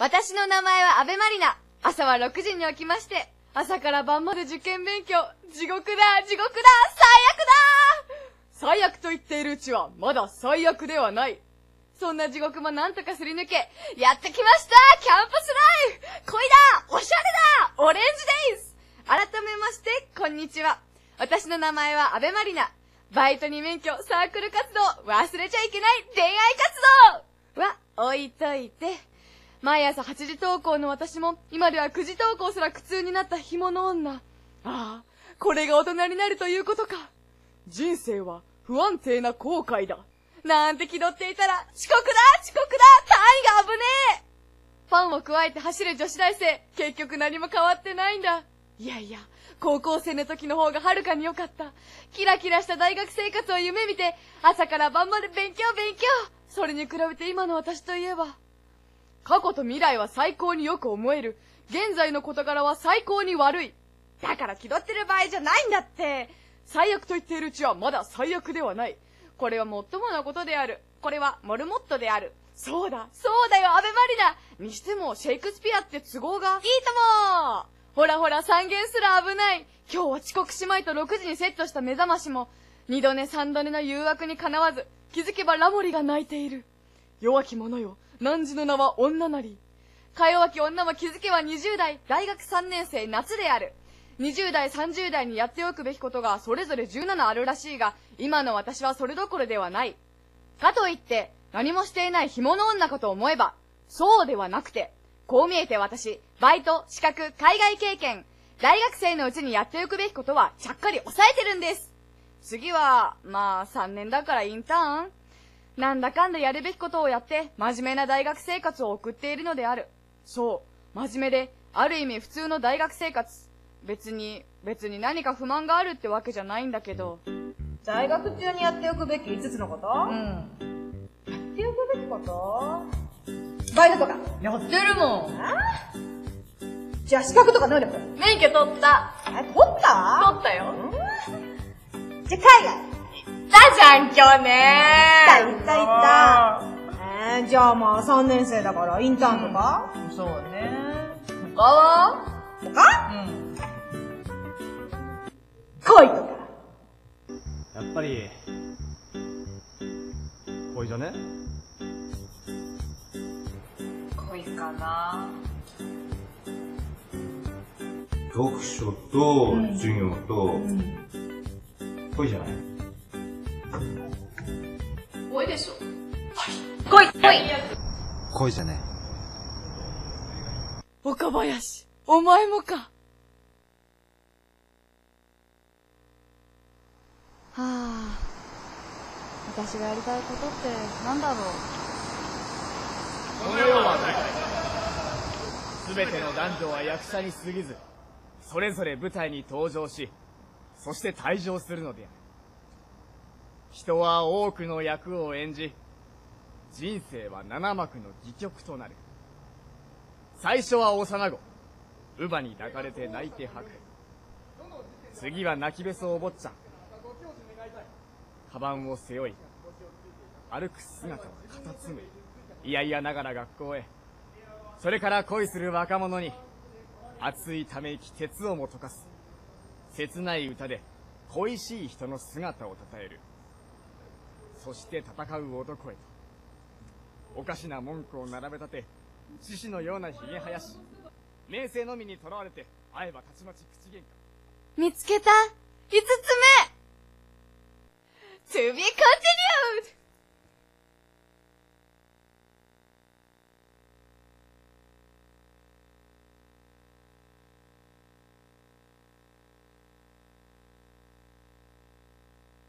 私の名前は安倍まりな。朝は6時に起きまして、朝から晩まで受験勉強。地獄だ、地獄だ、最悪だ最悪と言っているうちは、まだ最悪ではない。そんな地獄もなんとかすり抜け、やってきましたキャンパスライフ恋だおしゃれだオレンジデイズ改めまして、こんにちは。私の名前は安倍まりな。バイトに免許、サークル活動、忘れちゃいけない恋愛活動は、置いといて。毎朝8時投稿の私も、今では9時投稿すら苦痛になった紐の女。ああ、これが大人になるということか。人生は不安定な後悔だ。なんて気取っていたら、遅刻だ遅刻だ単位が危ねえファンを加えて走る女子大生、結局何も変わってないんだ。いやいや、高校生の時の方がはるかに良かった。キラキラした大学生活を夢見て、朝から晩まで勉強勉強それに比べて今の私といえば、過去と未来は最高によく思える。現在の事柄は最高に悪い。だから気取ってる場合じゃないんだって。最悪と言っているうちはまだ最悪ではない。これは最もなことである。これはモルモットである。そうだ、そうだよ、アベマリナにしても、シェイクスピアって都合がいいともほらほら、三元すら危ない今日は遅刻しまいと6時にセットした目覚ましも、二度寝三度寝の誘惑にかなわず、気づけばラモリが泣いている。弱き者よ、汝の名は女なり。か弱き女も気づけば20代、大学3年生夏である。20代、30代にやっておくべきことがそれぞれ17あるらしいが、今の私はそれどころではない。かといって、何もしていない紐の女かと思えば、そうではなくて、こう見えて私、バイト、資格、海外経験、大学生のうちにやっておくべきことはちゃっかり抑えてるんです。次は、まあ、3年だからインターンなんだかんだやるべきことをやって、真面目な大学生活を送っているのである。そう、真面目で、ある意味普通の大学生活。別に、別に何か不満があるってわけじゃないんだけど。大学中にやっておくべき5つのこと？うん。やっておくべきこと？バイトとか？やってるもん。じゃあ資格とか能力？免許取った。え、取った？取ったよ。じゃあ海外？たじゃん、去年行った行った行った。えー、じゃあまあ3年生だからインターンとか、そうね。他は？他？うん。恋とか。やっぱり、恋じゃね？恋かな。読書と授業と恋じゃない？恋でしょ。恋恋恋じゃね岡林、お前もか。はあ、私がやりたいことってなんだろう。この世はすべての男女は役者に過ぎず、それぞれ舞台に登場し、そして退場するのである。人は多くの役を演じ、人生は七幕の戯曲となる。最初は幼子、乳母に抱かれて泣いて吐く。次は泣きべそお坊ちゃん。カバンを背負い、歩く姿はカタツムリ。いやいやながら学校へ。それから恋する若者に、熱いため息、鉄をも溶かす。切ない歌で、恋しい人の姿を称える。そして戦う男へと。おかしな文句を並べ立て、獅子のような髭生やし、名声のみにとらわれて、会えばたちまち口喧嘩。見つけた五つ目 !To be continued!